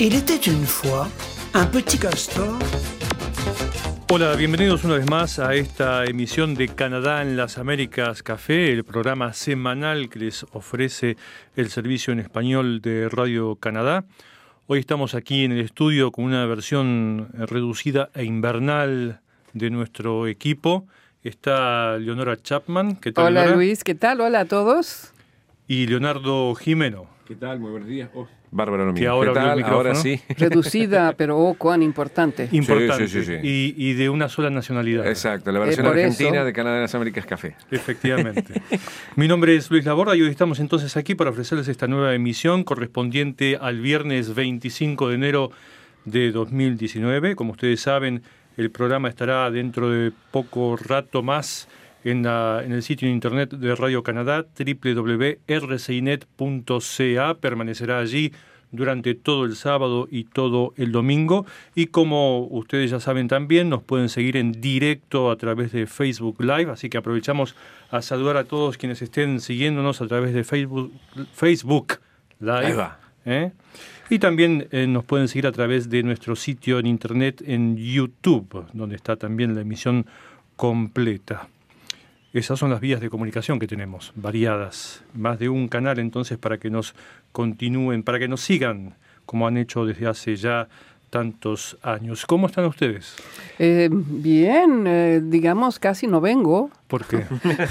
Il était une fois un petit castor. Hola, bienvenidos una vez más a esta emisión de Canadá en las Américas Café, el programa semanal que les ofrece el servicio en español de Radio Canadá. Hoy estamos aquí en el estudio con una versión reducida e invernal de nuestro equipo. Está Leonora Chapman. ¿Qué tal, Hola Luis, ¿qué tal? Hola a todos. Y Leonardo Jimeno. ¿Qué tal? Muy buenos días. Oh. Bárbara Que ahora, ahora sí. Reducida, pero oh, cuán importante. Importante. Sí, sí, y, y, de una sola nacionalidad. Exacto, la versión argentina de Canadá de las Américas Café. Efectivamente. Mi nombre es Luis Laborda y hoy estamos entonces aquí para ofrecerles esta nueva emisión correspondiente al viernes 25 de enero de 2019. Como ustedes saben, el programa estará dentro de poco rato más en, la, en, el sitio de internet de Radio Canadá, www.rcinet.ca. Permanecerá allí durante todo el sábado y todo el domingo. Y como ustedes ya saben también, nos pueden seguir en directo a través de Facebook Live. Así que aprovechamos a saludar a todos quienes estén siguiéndonos a través de Facebook, Facebook Live. ¿eh? Y también eh, nos pueden seguir a través de nuestro sitio en internet en YouTube, donde está también la emisión completa. Esas son las vías de comunicación que tenemos, variadas, más de un canal entonces para que nos continúen, para que nos sigan como han hecho desde hace ya tantos años. ¿Cómo están ustedes? Eh, bien, eh, digamos, casi no vengo. ¿Por qué?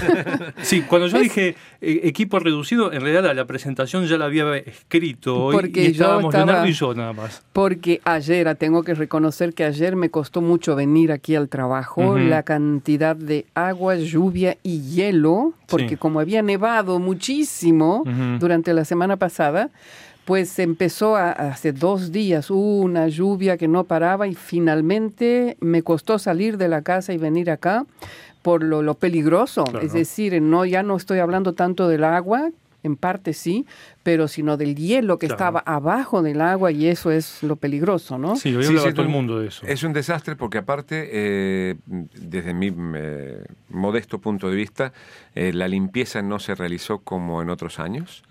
sí, cuando yo dije eh, equipo reducido, en realidad la presentación ya la había escrito hoy porque y estábamos yo Leonardo y yo nada más. Porque ayer, ah, tengo que reconocer que ayer me costó mucho venir aquí al trabajo, la cantidad de agua, lluvia y hielo, porque Sí. como había nevado muchísimo Ujú. durante la semana pasada, pues empezó a, hace dos días una lluvia que no paraba y finalmente me costó salir de la casa y venir acá por lo, lo peligroso. Claro. Es decir, no, ya no estoy hablando tanto del agua, en parte sí, pero sino del hielo que Claro. estaba abajo del agua y eso es lo peligroso, ¿no? Sí, hoy Sí, sí, todo el un- mundo de eso. Es un desastre porque aparte, eh, desde mi eh, modesto punto de vista, eh, la limpieza no se realizó como en otros años.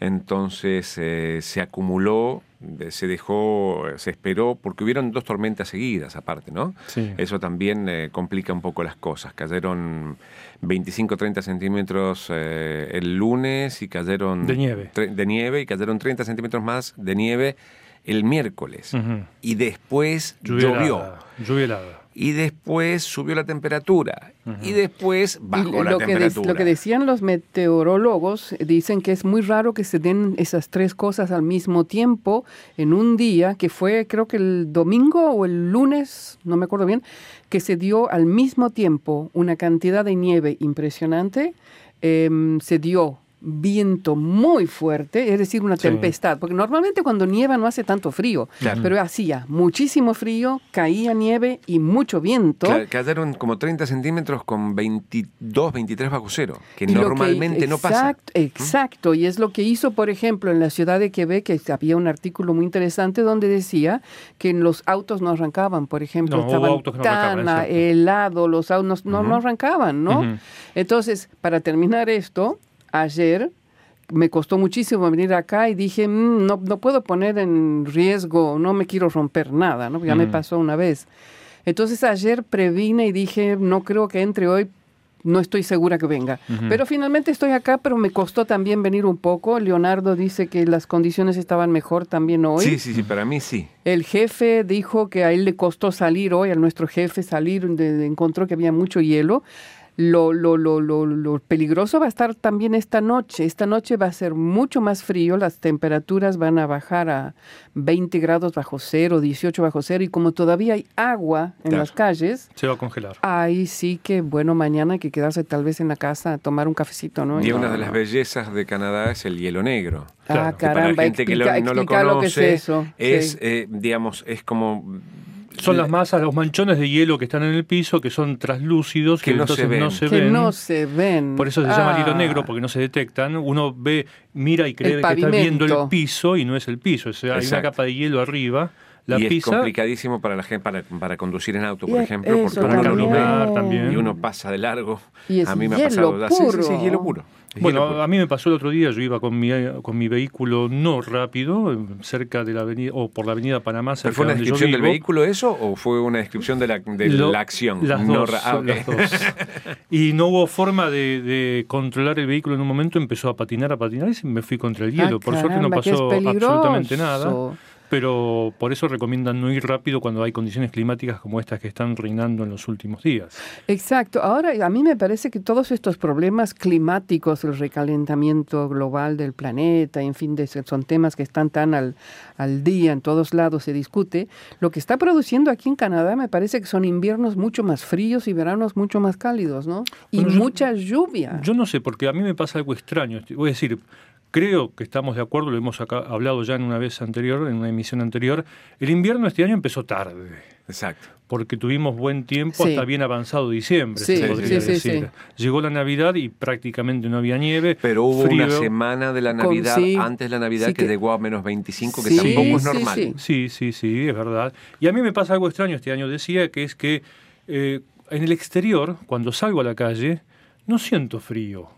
Entonces eh, se acumuló, se dejó, se esperó, porque hubieron dos tormentas seguidas aparte, ¿no? Sí. Eso también eh, complica un poco las cosas. Cayeron 25-30 centímetros eh, el lunes y cayeron... De nieve. De nieve y cayeron 30 centímetros más de nieve el miércoles. Ujú. Y después Lluvia llovió. helada, Lluvia helada. Y después subió la temperatura. Y después Y bajó la lo, que temperatura. lo que decían los meteorólogos, eh, dicen que es muy raro que se den esas tres cosas al mismo tiempo en un día, que fue creo que el domingo o el lunes, no me acuerdo bien, que se dio al mismo tiempo una cantidad de nieve impresionante, em, se dio viento muy fuerte, es decir, una Sí. tempestad, porque normalmente cuando nieva no hace tanto frío, Claro. pero hacía muchísimo frío, caía nieve y mucho viento. Ca- Cayeron como 30 centímetros con 22, 23 bajo cero, que Y lo que- normalmente no pasa. exacto, Exacto, y es lo que hizo, por ejemplo, en la ciudad de Quebec, que había un artículo muy interesante donde decía que los autos no arrancaban, por ejemplo, No, estaban no tan helados, los autos no, no arrancaban, ¿no? Entonces, para terminar esto, ayer me costó muchísimo venir acá y dije, "Mm, no, no puedo poner en riesgo, no me quiero romper nada, ¿no? Ya me Ujú. pasó una vez. Entonces ayer previne y dije, no creo que entre hoy, no estoy segura que venga. Pero finalmente estoy acá, pero me costó también venir un poco. Leonardo dice que las condiciones estaban mejor también hoy. Sí, sí, sí, para mí sí. El jefe dijo que a él le costó salir hoy, a nuestro jefe salir, de- encontró que había mucho hielo. Lo, lo, lo, lo, lo peligroso va a estar también esta noche. Esta noche va a ser mucho más frío, las temperaturas van a bajar a 20 grados bajo cero, 18 bajo cero, y como todavía hay agua en Claro. las calles, Se va a congelar. ahí sí que, bueno, mañana hay que quedarse tal vez en la casa a tomar un cafecito, ¿no? Y No, una de las bellezas de Canadá es el hielo negro. Claro. Ah, Que Que para caramba, la gente que no lo explica lo que es conoce, eso. es, sí. eh, digamos, es como... Son las masas, los manchones de hielo que están en el piso, que son translúcidos, Que que, no se entonces ven. no se que ven. no se ven. Por eso se llama hilo Ah. negro, porque no se detectan. Uno ve, mira y cree que está viendo el piso y no es el piso. O sea, hay una capa de hielo arriba La y es complicadísimo para la gente para, para conducir en auto, por ejemplo, eso porque para uno también. y uno pasa de largo. Y es a mí me ha hielo pasado ya. Sí, sí, sí, puro. hielo puro. Es Bueno, hielo puro. a mí me pasó el otro día, yo iba con mi, con mi vehículo no rápido, cerca de la avenida, o por la avenida Panamá, ¿Pero cerca fue una descripción del vehículo eso o fue una descripción de la, de Lo- la acción? Las No dos, ah, ok. las dos. Y no hubo forma de, de controlar el vehículo en un momento, empezó a patinar, a patinar y me fui contra el hielo. Ah, por suerte no caramba, que es pasó absolutamente nada. Pero por eso recomiendan no ir rápido cuando hay condiciones climáticas como estas que están reinando en los últimos días. Exacto. Ahora, a mí me parece que todos estos problemas climáticos, el recalentamiento global del planeta, en fin, de- son temas que están tan al, al día, en todos lados se discute. Lo que está produciendo aquí en Canadá me parece que son inviernos mucho más fríos y veranos mucho más cálidos, ¿no? Y Bueno, yo- mucha lluvia. Yo no sé, porque a mí me pasa algo extraño. Voy a decir, creo que estamos de acuerdo, lo hemos acá- hablado ya en una vez anterior, en una emisión anterior. El invierno este año empezó tarde. Exacto. porque tuvimos buen tiempo Sí. hasta bien avanzado diciembre, Sí, se sí, podría sí, sí, decir. Llegó la Navidad y prácticamente no había nieve. Pero hubo frío. una semana de la Con- Navidad, sí. antes de la Navidad, Sí que, que- llegó a menos 25, que Sí, tampoco es sí, normal. sí. Sí, sí, sí, es verdad. Y a mí me pasa algo extraño este año, decía, que es que eh, en el exterior, cuando salgo a la calle, no siento frío.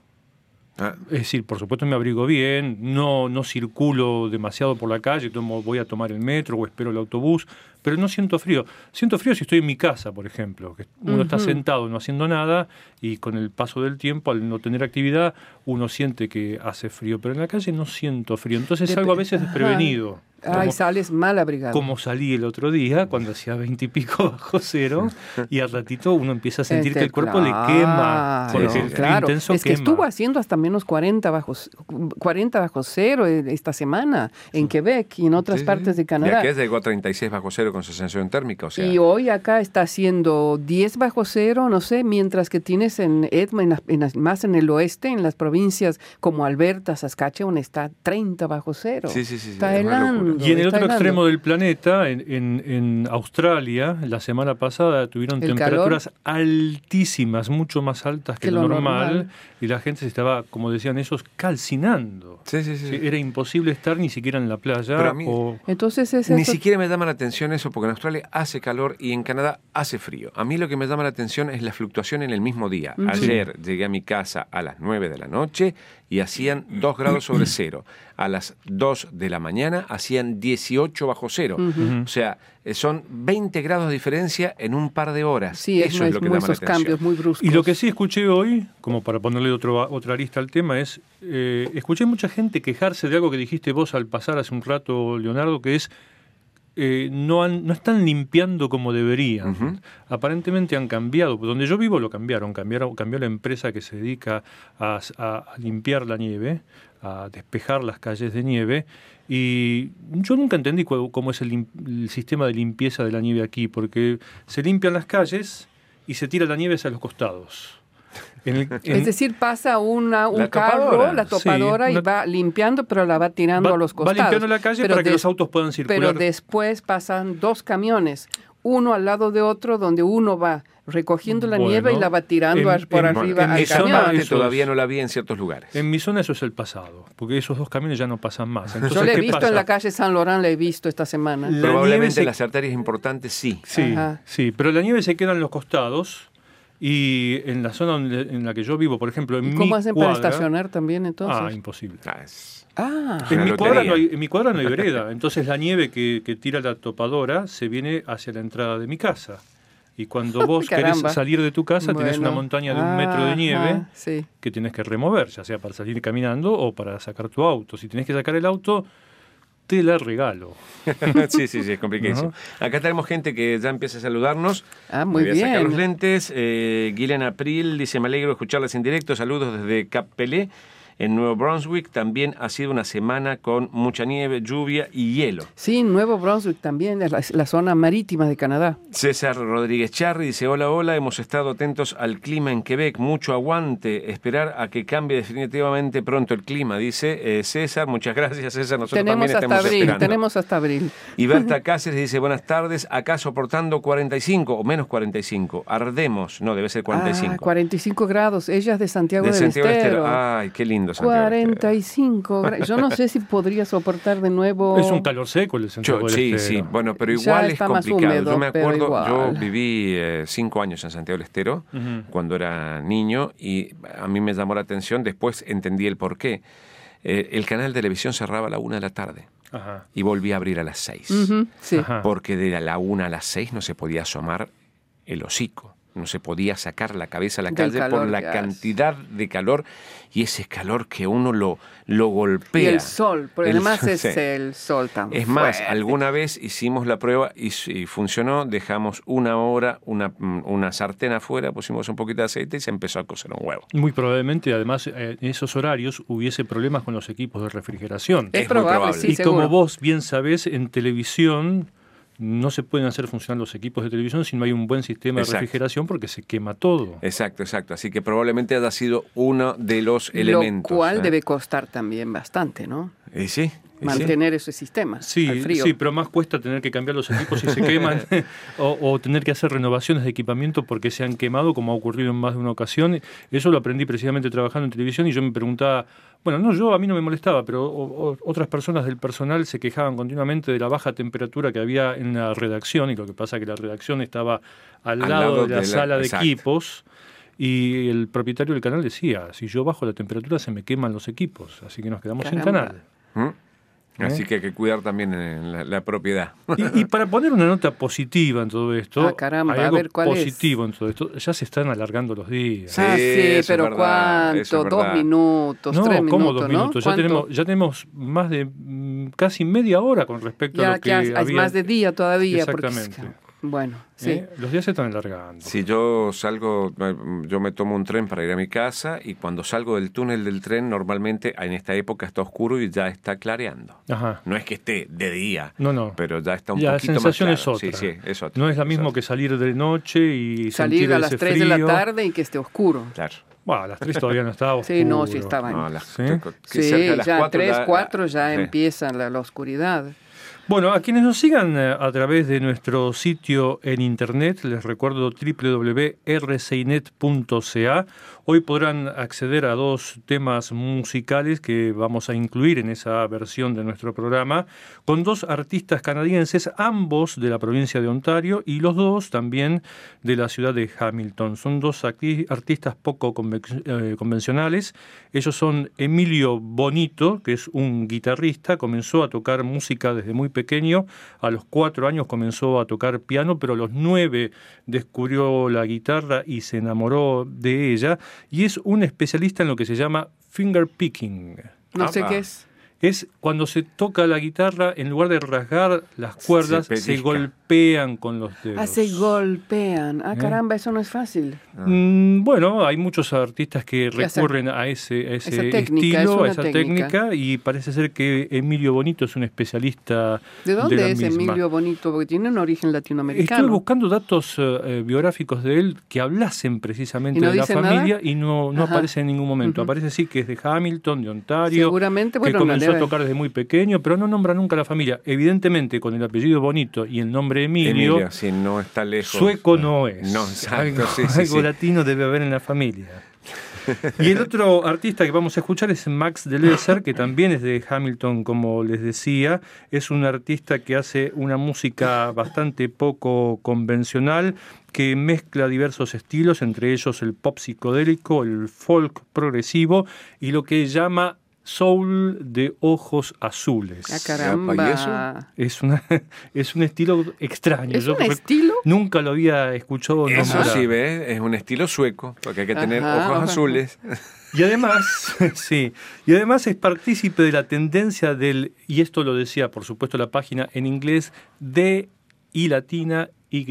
Ah, Es decir, por supuesto me abrigo bien, no, no circulo demasiado por la calle, tomo, voy a tomar el metro o espero el autobús, pero no siento frío. Siento frío si estoy en mi casa, por ejemplo, que uno está sentado no haciendo nada y con el paso del tiempo, al no tener actividad, uno siente que hace frío, pero en la calle no siento frío. Entonces Dep- salgo a veces Ajá. Desprevenido. Ay, Como- sales mal abrigado. como salí el otro día, cuando hacía veintipico bajo cero, y al ratito uno empieza a sentir Este, que el cuerpo le quema. claro, Porque el claro. intenso es que quema. estuvo haciendo hasta menos 40 bajo, 40 bajo cero eh, esta semana en Quebec y en otras sí, sí. partes de Y Canadá. aquí llegó a 36 bajo cero con sensación térmica, o sea... Y hoy acá está haciendo 10 bajo cero, no sé, mientras que tienes en Edmonton, más en el oeste, en las provincias como Alberta, Saskatchewan, está 30 bajo cero. Sí, sí, sí, sí, Está es Y en el otro extremo del planeta, en, en- en Australia, la semana pasada tuvieron El temperaturas altísimas, mucho más altas que, Que lo lo normal, normal. y la gente se estaba, como decían esos, calcinando. Sí, sí, sí. Era imposible estar ni siquiera en la playa. Pero a mí- o- Entonces es Ni siquiera me llama la atención eso, porque en Australia hace calor y en Canadá hace frío. A mí lo que me llama la atención es la fluctuación en el mismo día. Ayer llegué a mi casa a las 9 de la noche y hacían 2 grados sobre cero. A las 2 de la mañana hacían 18 bajo cero. O sea, eh, son 20 grados de diferencia en un par de horas. Sí, es, eso es lo que muy llama la esos atención. cambios muy bruscos. Y lo que sí escuché hoy, como para ponerle otro, otra arista al tema, es, eh, escuché mucha gente quejarse de algo que dijiste vos al pasar hace un rato, Leonardo, que es, eh, no, han- no están limpiando como deberían. Aparentemente han cambiado. Donde yo vivo lo cambiaron, cambiaron cambió la empresa que se dedica a, a- a limpiar la nieve, a despejar las calles de nieve. Y yo nunca entendí cu- cómo es el, el sistema de limpieza de la nieve aquí, porque se limpian las calles y se tira la nieve hacia los costados. En el- en- Es decir, pasa una, un La carro, topadora. la topadora, Sí, y una- va limpiando, pero la va tirando va, a los va costados. limpiando la calle Pero para que los autos puedan circular. Pero después pasan dos camiones, uno al lado de otro, donde uno va recogiendo la Bueno, nieve y la va tirando en- por en- arriba en al mi esa zona camión. eso todavía no la vi en ciertos lugares. En mi zona eso es el pasado, porque esos dos camiones ya no pasan más. Entonces, Yo le he ¿qué visto pasa? en la calle San Laurent, le he visto esta semana. La Probablemente nieve se- en las arterias importantes sí. Sí, Ajá. sí, pero la nieve se queda en los costados y en la zona donde- en la que yo vivo, por ejemplo, en ¿Y mi cómo hacen para estacionar también entonces? Ah, imposible. Ah, es- Ah, En mi, cuadra no hay, en mi cuadra no hay vereda, entonces la nieve que, que tira la topadora se viene hacia la entrada de mi casa. Y cuando vos querés salir de tu casa, tenés una Bueno. montaña de un metro de nieve Ajá, sí. que tienes que remover, ya sea para salir caminando o para sacar tu auto. Si tenés que sacar el auto, te la regalo. sí, sí, sí, es complicadísimo. Acá tenemos gente que ya empieza a saludarnos. Ah, muy voy a sacar bien. los lentes. Eh, Guilen April dice, me alegro de escucharlas en directo. Saludos desde Cap Pelé, en Nuevo Brunswick. También ha sido una semana con mucha nieve, lluvia y hielo. Sí, Nuevo Brunswick también, es la, la zona marítima de Canadá. César Rodríguez Charri dice, hola, hola, hemos estado atentos al clima en Quebec, mucho aguante, esperar a que cambie definitivamente pronto el clima, dice eh, César, muchas gracias César, nosotros tenemos también hasta estamos abril, esperando. tenemos hasta abril. Y Berta Cáceres dice, buenas tardes, acá soportando 45 o menos 45, ardemos, no, debe ser 45. Ah, 45 grados, ella es de Santiago de del Santiago Estero. Estero. Ay, qué lindo. Lindo Santiago del Estero. 45 grados. Yo no sé si podría soportar de nuevo. Es un calor seco el Santiago Yo- del sí, Estero. sí, bueno, pero Ya igual es complicado. húmedo, yo me acuerdo, yo viví eh, cinco años en Santiago del Estero cuando era niño y a mí me llamó la atención, después entendí el por qué. Eh, el canal de televisión cerraba a la una de la tarde Ajá. y volvía a abrir a las seis. Sí. Porque de la una a las seis no se podía asomar el hocico. No se podía sacar la cabeza a la calle por la cantidad de calor y ese calor que uno lo, lo Y golpea. el sol, porque El- además es sí. el sol tan Es más, fuerte. alguna vez hicimos la prueba y, y funcionó, dejamos una hora, una, mm, una sartén afuera, pusimos un poquito de aceite y se empezó a cocer un huevo. Muy probablemente, además, eh, en esos horarios hubiese problemas con los equipos de refrigeración. Es, Es muy probable, probable. sí, y seguro. como vos bien sabés, en televisión no se pueden hacer funcionar los equipos de televisión si no hay un buen sistema Exacto. de refrigeración porque se quema todo. Exacto, exacto. Así que probablemente haya sido uno de los Lo elementos. cual ¿eh? debe costar también bastante, ¿no? Y sí, sí. Mantener ese sistema al Sí, frío. sí, pero más cuesta tener que cambiar los equipos si se queman o, o tener que hacer renovaciones de equipamiento porque se han quemado, como ha ocurrido en más de una ocasión. Eso lo aprendí precisamente trabajando en televisión y yo me preguntaba, bueno, no yo, a mí no me molestaba, pero o- o- otras personas del personal se quejaban continuamente de la baja temperatura que había en la redacción y lo que pasa que la redacción estaba al, Al lado, lado de la de la- sala de exacto. equipos. Y el propietario del canal decía, si yo bajo la temperatura se me queman los equipos, así que nos quedamos sin canal. ¿Mm? Así que hay que cuidar también eh, la, la propiedad. Y, y para poner una nota positiva en todo esto, Ah, caramba, hay a algo ver, ¿cuál es? positivo en todo esto. Ya se están alargando los días. Sí, ah, sí, eso es pero verdad, ¿cuánto? es Dos minutos, no, tres ¿cómo minutos, dos ¿no? minutos? Ya ¿Cuánto? tenemos, ya tenemos más de mm, casi media hora con respecto a lo que que hay, había. más de día todavía. porque- Exactamente. Bueno, sí. ¿eh? Los días se están alargando. Si yo salgo, eh, yo me tomo un tren para ir a mi casa y cuando salgo del túnel del tren, normalmente en esta época está oscuro y ya está clareando. Ajá. No es que esté de día, No, no. pero ya está un Ya, la poquito más sensación claro. es otra. Sí, sí, es otra. No es mismo otra. que salir de noche y Salir sentir a las ese 3 de la frío. tarde y que esté oscuro. Claro. Bueno, a las 3 todavía no estaba oscuro. Sí, no, sí estaba. No, a las- ¿Sí? que Sí, cerca de las ya cuatro 3, 4 ya sí. empieza la, la oscuridad. Bueno, a quienes nos sigan eh, a través de nuestro sitio en internet, les recuerdo www.rcinet.ca. Hoy podrán acceder a dos temas musicales que vamos a incluir en esa versión de nuestro programa, con dos artistas canadienses, ambos de la provincia de Ontario y los dos también de la ciudad de Hamilton. Son dos artistas poco eh, convencionales. Ellos son Emilio Bonito, que es un guitarrista, comenzó a tocar música desde muy pequeño, a los cuatro años comenzó a tocar piano, pero a los nueve descubrió la guitarra y se enamoró de ella, y es un especialista en lo que se llama finger picking. No sé qué es. Es cuando se toca la guitarra, en lugar de rasgar las cuerdas, se, golpean con los dedos. Ah, se golpean. Ah, ¿Eh? caramba, eso no es fácil. Mm, bueno, hay muchos artistas que recurren a ese, a ese esa técnica, es estilo, a esa técnica. técnica. y parece ser que Emilio Bonito es un especialista ¿De dónde la es misma. Emilio Bonito? Porque tiene un origen latinoamericano. Estuve buscando datos eh, eh, biográficos de él que hablasen precisamente ¿Y no de la nada? familia y no, no Ajá. aparece en ningún momento. Aparece sí que es de Hamilton, de Ontario, Seguramente, bueno, a tocar desde muy pequeño, pero no nombra nunca la familia. Evidentemente, con el apellido Bonito y el nombre Emilio, Emilio, sí, no está lejos. sueco no es. No, exacto, algo, sí, sí, algo sí. latino debe haber en la familia. Y el otro artista que vamos a escuchar es Max Deleuzer, que también es de Hamilton, como les decía. Es un artista que hace una música bastante poco convencional, que mezcla diversos estilos, entre ellos el pop psicodélico, el folk progresivo y lo que llama soul de ojos azules. Ah, ¿y caramba. Es, una, es un estilo extraño. ¿Es Yo un estilo? Nunca lo había escuchado Eso nombrar. sí, ¿ves? Es un estilo sueco, porque hay que tener Ajá, ojos azules. Y además, sí, y además es partícipe de la tendencia del, y esto lo decía por supuesto la página en inglés, de y latina Y.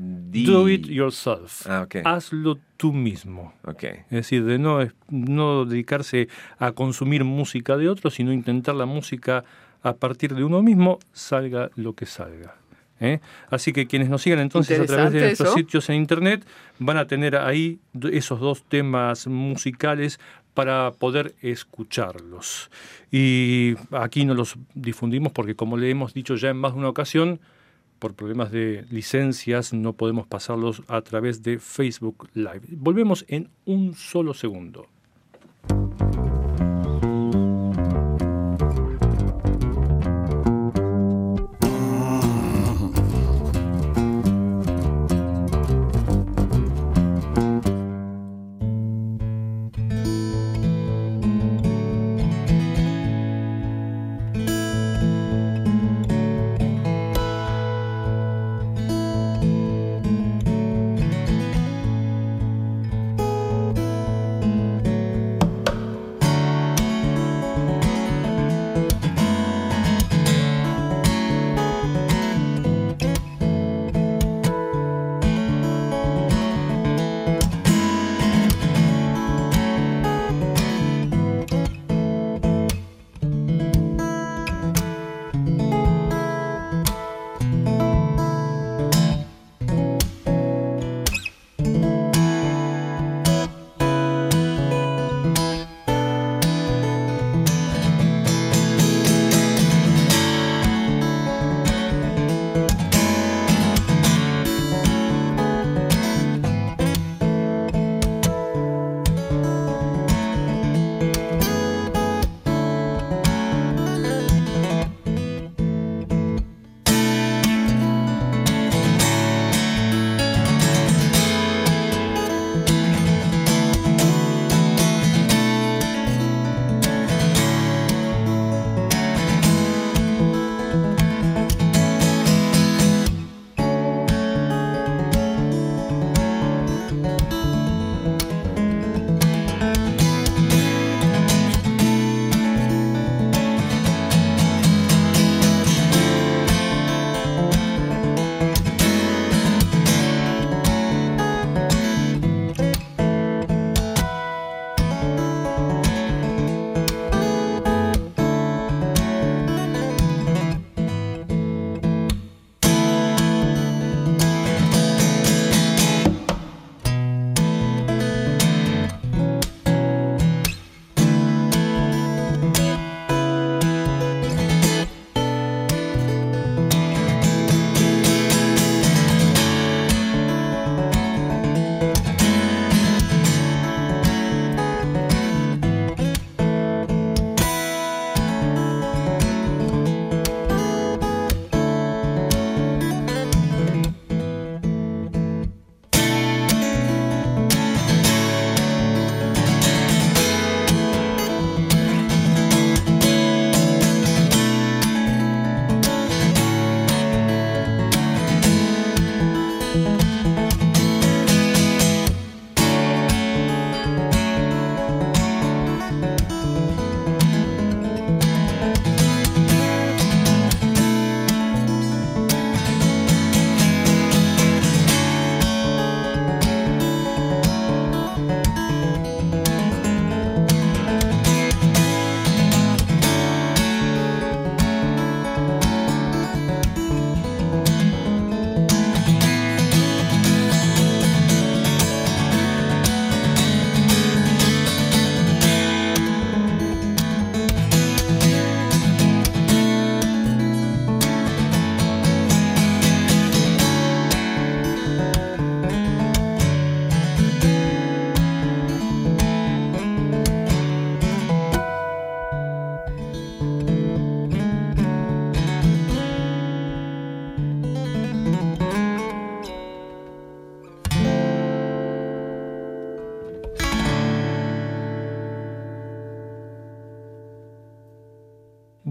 Do it yourself. Ah, ok. Hazlo tú mismo. Ok. Es decir, de no, no dedicarse a consumir música de otros, sino intentar la música a partir de uno mismo, salga lo que salga. ¿eh? Así que quienes nos sigan entonces a través de nuestros eso. sitios en internet van a tener ahí esos dos temas musicales para poder escucharlos. Y aquí no los difundimos porque como le hemos dicho ya en más de una ocasión, por problemas de licencias no podemos pasarlos a través de Facebook Live. Volvemos en un solo segundo.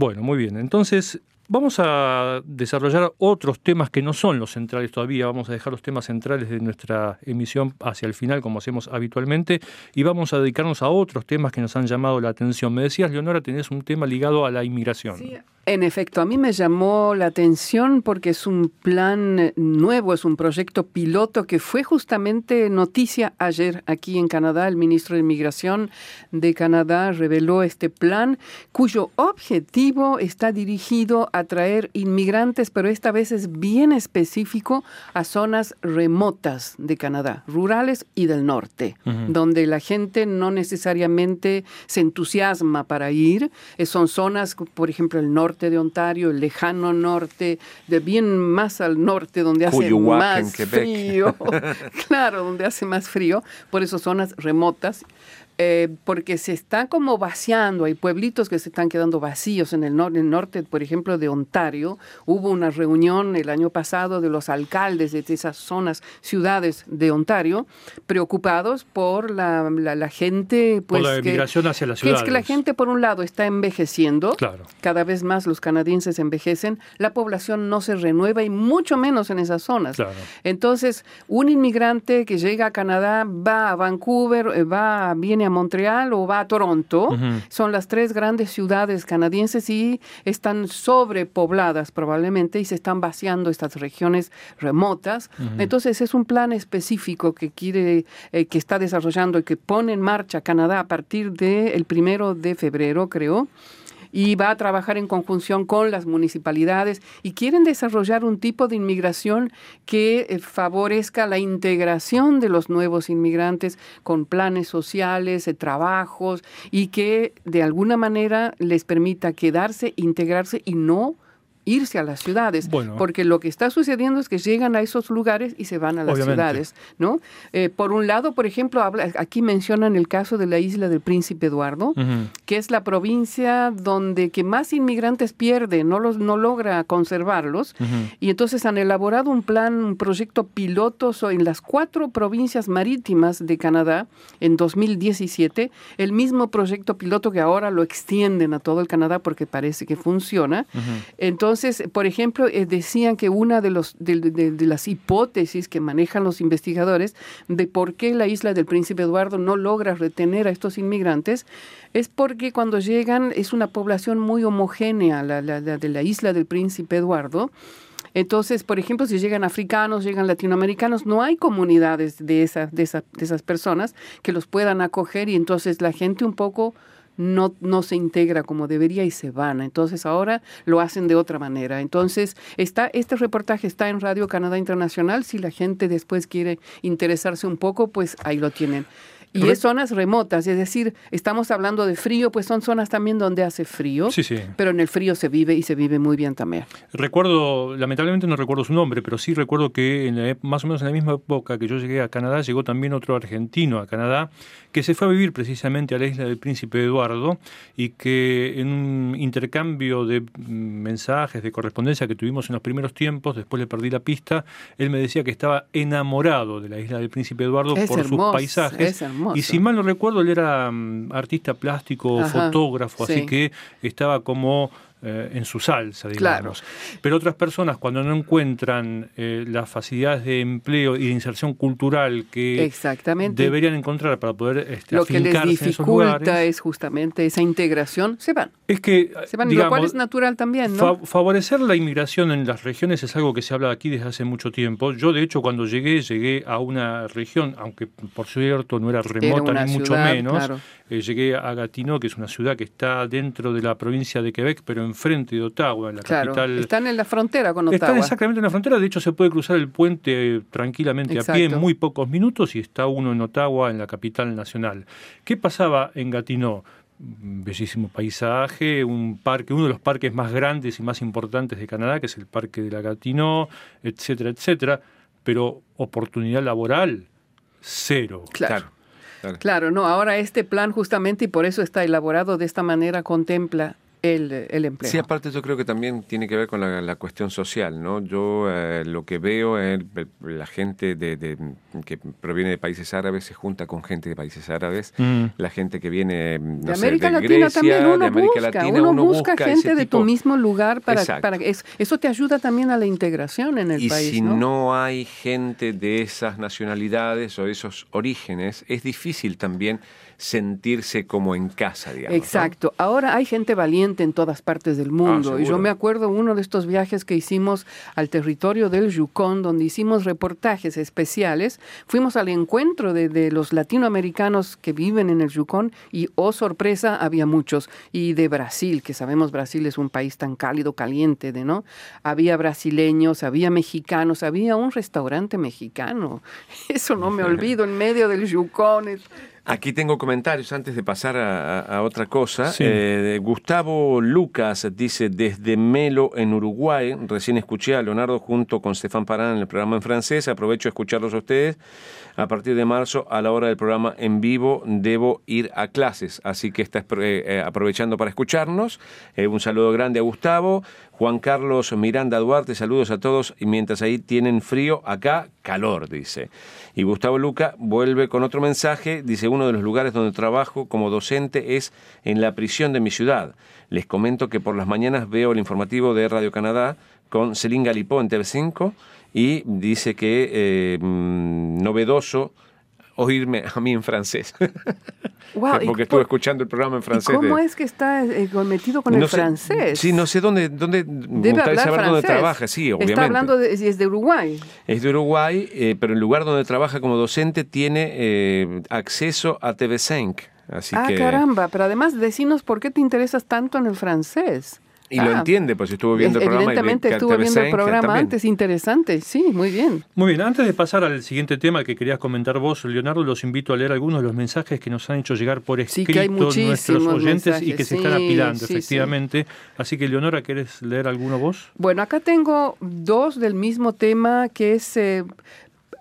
Bueno, muy bien. Entonces, Vamos a desarrollar otros temas que no son los centrales todavía, vamos a dejar los temas centrales de nuestra emisión hacia el final, como hacemos habitualmente, y vamos a dedicarnos a otros temas que nos han llamado la atención. Me decías, Leonora, tenés un tema ligado a la inmigración. Sí, en efecto, a mí me llamó la atención porque es un plan nuevo, es un proyecto piloto que fue justamente noticia ayer aquí en Canadá. El ministro de Inmigración de Canadá reveló este plan cuyo objetivo está dirigido a traer inmigrantes, pero esta vez es bien específico a zonas remotas de Canadá, rurales y del norte, donde la gente no necesariamente se entusiasma para ir. Son zonas, por ejemplo, el norte de Ontario, el lejano norte, de bien más al norte, donde hace más frío. claro, donde hace más frío, por eso zonas remotas. Eh, porque se está como vaciando, hay pueblitos que se están quedando vacíos en el, norte, por ejemplo, de Ontario. Hubo una reunión el año pasado de los alcaldes de esas zonas, ciudades de Ontario, preocupados por la, la, gente. Pues, por la migración hacia las ciudades. Que es que la gente, por un lado, está envejeciendo. Claro. Cada vez más los canadienses envejecen. La población no se renueva y mucho menos en esas zonas. Claro. Entonces, un inmigrante que llega a Canadá va a Vancouver, eh, va, viene a Montreal o va a Toronto. Son las tres grandes ciudades canadienses y están sobrepobladas probablemente y se están vaciando estas regiones remotas. Entonces es un plan específico que quiere, eh, que está desarrollando y que pone en marcha Canadá a partir del primero de febrero, creo y va a trabajar en conjunción con las municipalidades y quieren desarrollar un tipo de inmigración que eh, favorezca la integración de los nuevos inmigrantes con planes sociales, eh, trabajos y que de alguna manera les permita quedarse, integrarse y no irse a las ciudades, porque lo que está sucediendo es que llegan a esos lugares y se van a las ciudades, ¿no? Eh, por un lado, por ejemplo, aquí mencionan el caso de la isla del Príncipe Eduardo, que es la provincia donde que más inmigrantes pierde, no los no logra conservarlos, y entonces han elaborado un plan, un proyecto piloto en las cuatro provincias marítimas de Canadá en 2017, el mismo proyecto piloto que ahora lo extienden a todo el Canadá porque parece que funciona. Entonces entonces, por ejemplo, eh, decían que una de, los, las hipótesis que manejan los investigadores de por qué la isla del Príncipe Eduardo no logra retener a estos inmigrantes es porque cuando llegan es una población muy homogénea, la, de la isla del Príncipe Eduardo. Entonces, por ejemplo, si llegan africanos, llegan latinoamericanos, no hay comunidades de, esa, de, de esas personas que los puedan acoger y entonces la gente un poco no, no se integra como debería y se van. Entonces ahora lo hacen de otra manera. Entonces, está, este reportaje está en Radio Canadá Internacional. Si la gente después quiere interesarse un poco, pues ahí lo tienen. Y es zonas remotas, es decir, estamos hablando de frío, pues son zonas también donde hace frío, sí, sí. pero en el frío se vive y se vive muy bien también. Recuerdo, lamentablemente no recuerdo su nombre, pero sí recuerdo que en más o menos en la misma época que yo llegué a Canadá, llegó también otro argentino a Canadá, que se fue a vivir precisamente a la isla del Príncipe Eduardo y que en un intercambio de mensajes, de correspondencia que tuvimos en los primeros tiempos, después le perdí la pista, él me decía que estaba enamorado de la isla del Príncipe Eduardo por sus paisajes. Y si mal no recuerdo, él era mm, artista plástico, fotógrafo, así que estaba como eh, en su salsa, digamos. Pero otras personas, cuando no encuentran eh, las facilidades de empleo y de inserción cultural que deberían encontrar para poder este, Lo que les dificulta es justamente esa integración, se van. Es que, se van, lo cual es natural también, ¿no? favorecer la inmigración en las regiones es algo que se habla aquí desde hace mucho tiempo. Yo, de hecho, cuando llegué, llegué a una región, aunque por cierto no era remota ni mucho menos, eh, llegué a Gatineau, que es una ciudad que está dentro de la provincia de Quebec, pero enfrente de Ottawa, en la capital. Están en la frontera con Ottawa. Están exactamente en la frontera, de hecho se puede cruzar el puente tranquilamente a pie en muy pocos minutos y está uno en Ottawa, en la capital nacional. ¿Qué pasaba en Gatineau? bellísimo paisaje, un parque, uno de los parques más grandes y más importantes de Canadá, que es el Parque de la Gatineau, etcétera, etcétera, pero oportunidad laboral cero. Claro. Claro. no, ahora este plan justamente, y por eso está elaborado de esta manera, contempla el, el empleo. Sí, aparte yo creo que también tiene que ver con la, la cuestión social, ¿no? Yo eh, lo que veo es el- la gente de, de- que proviene de países árabes se junta con gente de países árabes, Mm. la gente que viene, no de sé, América de Latina Grecia, también uno de América busca, Latina, uno, uno busca, gente de tu mismo lugar para, Exacto. para es- eso te ayuda también a la integración en el y país, si ¿no? ¿no? hay gente de esas nacionalidades o esos orígenes, es difícil también sentirse como en casa, digamos. ¿no? Exacto. Ahora hay gente valiente en todas partes del mundo. y yo me acuerdo uno de estos viajes que hicimos al territorio del Yukon, donde hicimos reportajes especiales. Fuimos al encuentro de, de los latinoamericanos que viven en el Yukon y, oh sorpresa, había muchos. Y de Brasil, que sabemos Brasil es un país tan cálido, caliente, de no. Había brasileños, había mexicanos, había un restaurante mexicano. Eso no me olvido, en medio del Yukon. Aquí tengo comentarios antes de pasar a, otra cosa. Sí. Eh, Gustavo Lucas dice, desde Melo, en Uruguay, recién escuché a Leonardo junto con Stefan Parán en el programa en francés, aprovecho a escucharlos a ustedes. A partir de marzo, a la hora del programa en vivo, debo ir a clases, así que está eh, eh, aprovechando para escucharnos. Eh, un saludo grande a Gustavo. Juan Carlos Miranda Duarte, saludos a todos. Y mientras ahí tienen frío, acá calor, dice. Y Gustavo Luca vuelve con otro mensaje. Dice, uno de los lugares donde trabajo como docente es en la prisión de mi ciudad. Les comento que por las mañanas veo el informativo de Radio Canadá con Celine Galipó en TV5 y dice que eh, mm, novedoso oírme a mí en francés. ¿y Porque por- estuve escuchando el programa en ¿Y francés. cómo de- es que está eh, metido con no el sé- francés? Sí, no sé dónde, dónde Debe saber francés. dónde trabaja, sí, obviamente. Está hablando de, es de Uruguay. Es de Uruguay, eh, pero el lugar donde trabaja como docente tiene eh, acceso a TV5. Así ah, que, caramba, pero además decinos por qué te interesas tanto en el francés. Y lo Ah, entiende, pues estuvo viendo el programa. Evidentemente que estuvo viendo el TV5 programa también. antes, interesante, sí, muy bien. Muy bien, antes de pasar al siguiente tema que querías comentar vos, Leonardo, los invito a leer algunos de los mensajes que nos han hecho llegar por escrito nuestros oyentes y que se están apilando, sí, sí. efectivamente. Así que, Leonora, ¿querés leer alguno vos? Bueno, acá tengo dos del mismo tema que es, eh,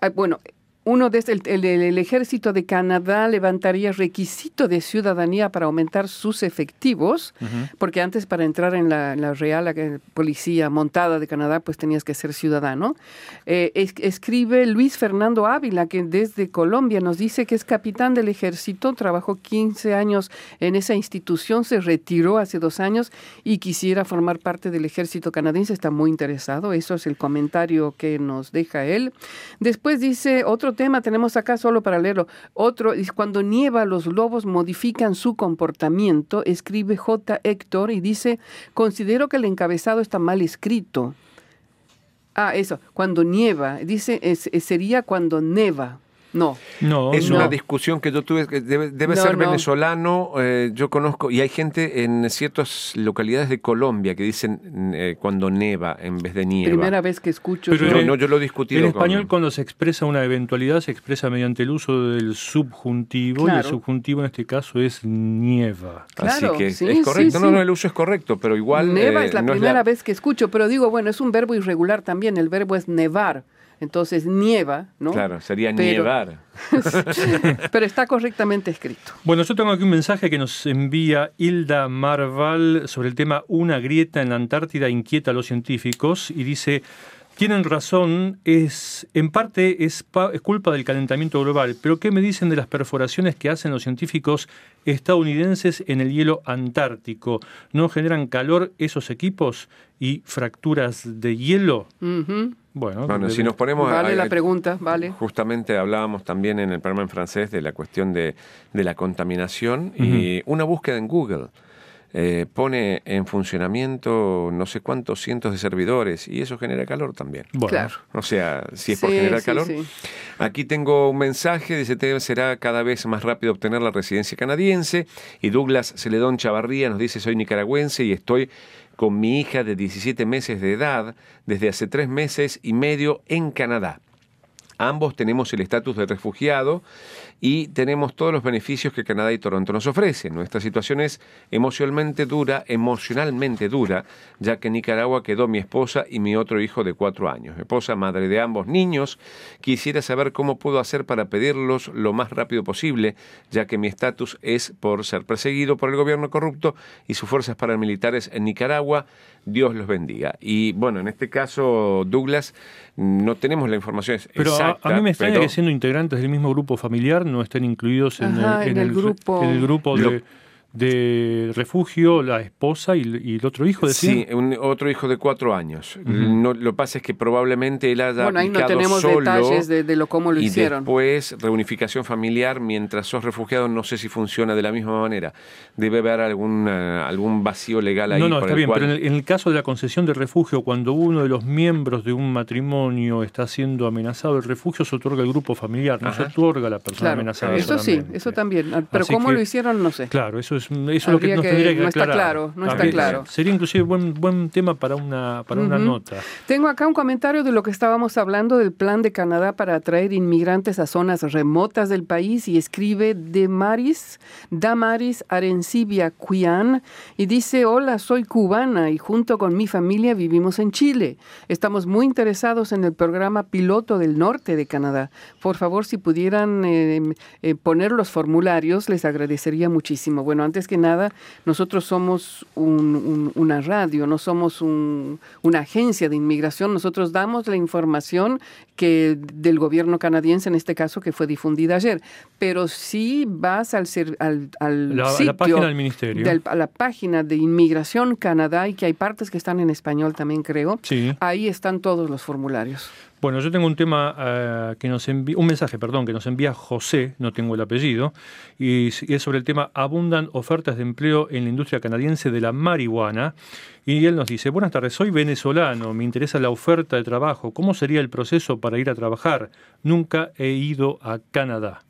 ah, bueno, uno de el, el- el ejército de Canadá levantaría requisito de ciudadanía para aumentar sus efectivos, porque antes para entrar en la, la Real Policía Montada de Canadá, pues tenías que ser ciudadano. Eh, es- escribe Luis Fernando Ávila, que desde Colombia nos dice que es capitán del ejército, trabajó 15 años en esa institución, se retiró hace dos años y quisiera formar parte del ejército canadiense, está muy interesado, eso es el comentario que nos deja él. Después dice, otro tema tenemos acá solo para leerlo, otro, es cuando nieva los lobos modifican su comportamiento, escribe J. Héctor y dice, considero que el encabezado está mal escrito. Ah, eso, cuando nieva, dice, es- sería cuando neva. No, No, Es no. una discusión que yo tuve, que debe, debe No, ser no. venezolano, eh, yo conozco, y hay gente en ciertas localidades de Colombia que dicen eh, cuando neva en vez de nieva. primera vez que escucho. Pero yo. no, en- no, yo lo he discutido En con- español, cuando se expresa una eventualidad, se expresa mediante el uso del subjuntivo, y el subjuntivo en este caso es nieva. Así Claro, que sí, es correcto. sí, no, sí. no, el uso es correcto, pero igual. Neva eh, es la no primera vez que escucho, pero digo, bueno, es un verbo irregular también, el verbo es nevar, entonces nieva, ¿no? Claro, sería Pero- nievar. pero está correctamente escrito. Bueno, yo tengo aquí un mensaje que nos envía Hilda Marval sobre el tema Una grieta en la Antártida inquieta a los científicos y dice, tienen razón, es en parte es, pa- es culpa del calentamiento global, pero ¿qué me dicen de las perforaciones que hacen los científicos estadounidenses en el hielo antártico? ¿No generan calor esos equipos y fracturas de hielo? Bueno, Bueno, si nos ponemos. a- Vale la pregunta, vale. Justamente hablábamos también en el programa en francés de la cuestión de, de la contaminación y una búsqueda en Google eh, pone en funcionamiento no sé cuántos cientos de servidores y eso genera calor también. Bueno, Claro. O sea, si es por Sí, generar sí, calor. sí. Aquí tengo un mensaje, dice, "Te- será cada vez más rápido obtener la residencia canadiense. Y Douglas Celedón Chavarría nos dice, soy nicaragüense y estoy con mi hija de 17 meses de edad desde hace tres meses y medio en Canadá. Ambos tenemos el estatus de refugiado y tenemos todos los beneficios que Canadá y Toronto nos ofrecen. Nuestra situación es emocionalmente dura, emocionalmente dura, ya que en Nicaragua quedó mi esposa y mi otro hijo de cuatro años. Mi esposa, madre de ambos niños, quisiera saber cómo puedo hacer para pedirlos lo más rápido posible, ya que mi estatus es por ser perseguido por el gobierno corrupto y sus fuerzas paramilitares en Nicaragua. Dios los bendiga. Y bueno, en este caso, Douglas, no tenemos la información pero exacta. Pero a, mí me extraña pero- que siendo integrantes del mismo grupo familiar no estén incluidos en, Ajá, el, en el grupo. en el grupo Lo- de, refugio, la esposa y, y el otro hijo, decía. Sí, un, otro hijo de cuatro años. no, lo que pasa es que probablemente él haya Bueno, ahí no aplicado tenemos solo detalles de, de lo cómo lo y hicieron. después reunificación familiar mientras sos refugiado no sé si funciona de la misma manera. Debe haber algún, eh, algún vacío legal ahí. No, no, está el bien, cual- pero en el, en el caso de la concesión de refugio, cuando uno de los miembros de un matrimonio está siendo amenazado, el refugio se otorga al grupo familiar, no se otorga a la persona Claro, amenazada. eso sí, eso también. Ah, Pero Así cómo que- lo hicieron, no sé. Claro, eso es, eso es lo que nos que- tendría que no está claro, no está claro. Sería inclusive buen buen tema para una para una nota. Tengo acá un comentario de lo que estábamos hablando del plan de Canadá para atraer inmigrantes a zonas remotas del país y escribe Damaris, Damaris Arencibia Cuian y dice, hola, soy cubana y junto con mi familia vivimos en Chile. Estamos muy interesados en el programa piloto del norte de Canadá. Por favor, si pudieran eh, eh, poner los formularios, les agradecería muchísimo. Bueno, antes que nada, nosotros somos un- un- una radio, no somos un- una agencia de inmigración. Nosotros damos la información que del gobierno canadiense, en este caso, que fue difundida ayer. Pero si vas al, ser- al, al La- sitio página del ministerio. del- a la página de Inmigración Canadá, y que hay partes que están en español también, creo, Sí. ahí están todos los formularios. Bueno, yo tengo un tema eh, que nos envía, un mensaje, perdón, que nos envía José, no tengo el apellido, y y es sobre el tema abundan ofertas de empleo en la industria canadiense de la marihuana. Y él nos dice, buenas tardes, soy venezolano, me interesa la oferta de trabajo, ¿cómo sería el proceso para ir a trabajar? Nunca he ido a Canadá.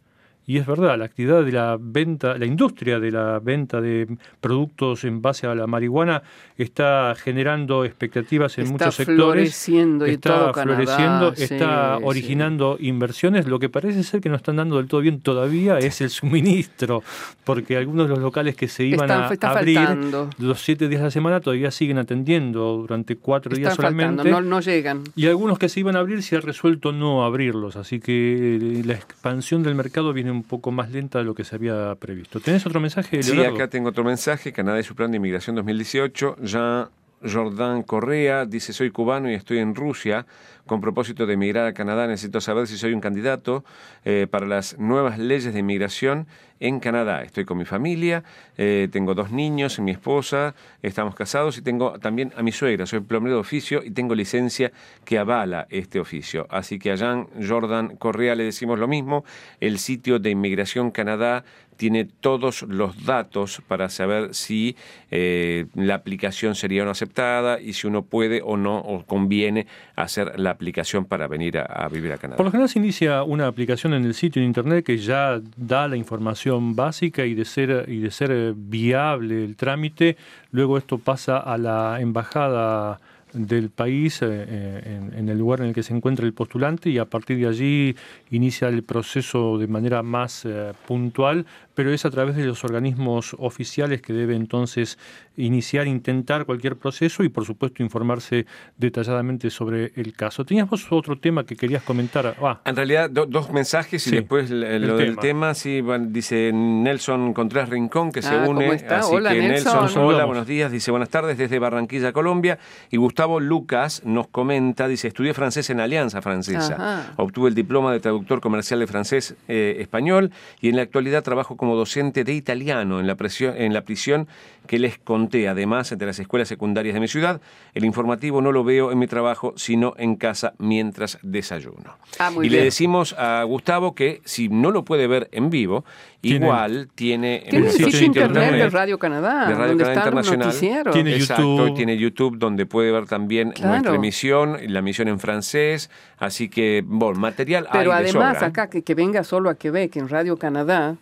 Y es verdad, la actividad de la venta, la industria de la venta de productos en base a la marihuana está generando expectativas en Está muchos sectores. floreciendo y está todo floreciendo, está sí. originando inversiones. Lo que parece ser que no están dando del todo bien todavía es el suministro, porque algunos de los locales que se iban Están- a está abrir faltando. los siete días de la semana todavía siguen atendiendo durante cuatro días Están faltando, solamente. no, no llegan. Y algunos que se iban a abrir se ha resuelto no abrirlos, así que eh, la expansión del mercado viene un poco más lenta de lo que se había previsto. ¿Tenés otro mensaje, Sí, Leonardo? acá tengo otro mensaje. Canadá y su plan de inmigración 2018. Jean Jordan Correa dice, soy cubano y estoy en Rusia. Con propósito de emigrar a Canadá, necesito saber si soy un candidato eh, para las nuevas leyes de inmigración en Canadá. Estoy con mi familia, eh, tengo dos niños, mi esposa, estamos casados y tengo también a mi suegra. Soy plomero de oficio y tengo licencia que avala este oficio. Así que a Jean Jordan Correa le decimos lo mismo. El sitio de Inmigración Canadá tiene todos los datos para saber si eh, la aplicación sería o aceptada y si uno puede o no o conviene hacer la aplicación para venir a, vivir a Canadá. Por lo general se inicia una aplicación en el sitio de internet que ya da la información básica y de ser y de ser viable el trámite, luego esto pasa a la embajada del país eh, eh, en, en el lugar en el que se encuentra el postulante y a partir de allí inicia el proceso de manera más eh, puntual, pero es a través de los organismos oficiales que debe entonces iniciar, intentar cualquier proceso y por supuesto informarse detalladamente sobre el caso. ¿Tenías vos otro tema que querías comentar? Ah, En realidad, do- dos mensajes y Sí, después el lo del tema. tema. Sí, bueno, dice Nelson Contreras Rincón que se Ah, ¿cómo une. está? Así Hola, que Nelson. hola, buenos días. Dice buenas tardes desde Barranquilla, Colombia. Y Gustavo Lucas nos comenta, dice, estudié francés en Alianza Francesa. Ajá. Obtuve el diploma de traductor comercial de francés eh, español y en la actualidad trabajo como docente de italiano en la, presión- en la prisión que les conté. Además, entre las escuelas secundarias de mi ciudad, el informativo no lo veo en mi trabajo, sino en casa mientras desayuno. Ah, muy y le decimos a Gustavo que si no lo puede ver en vivo, Tiene- igual tiene, en Tiene el sitio sitio internet de Radio Canadá, de Radio donde Canadá Internacional. Tiene Exacto, YouTube. tiene YouTube donde puede ver también Claro. nuestra emisión, la emisión en francés, así que, bueno, material Pero hay de además sobra. ¿eh? acá que, que venga solo a Quebec en Radio Canadá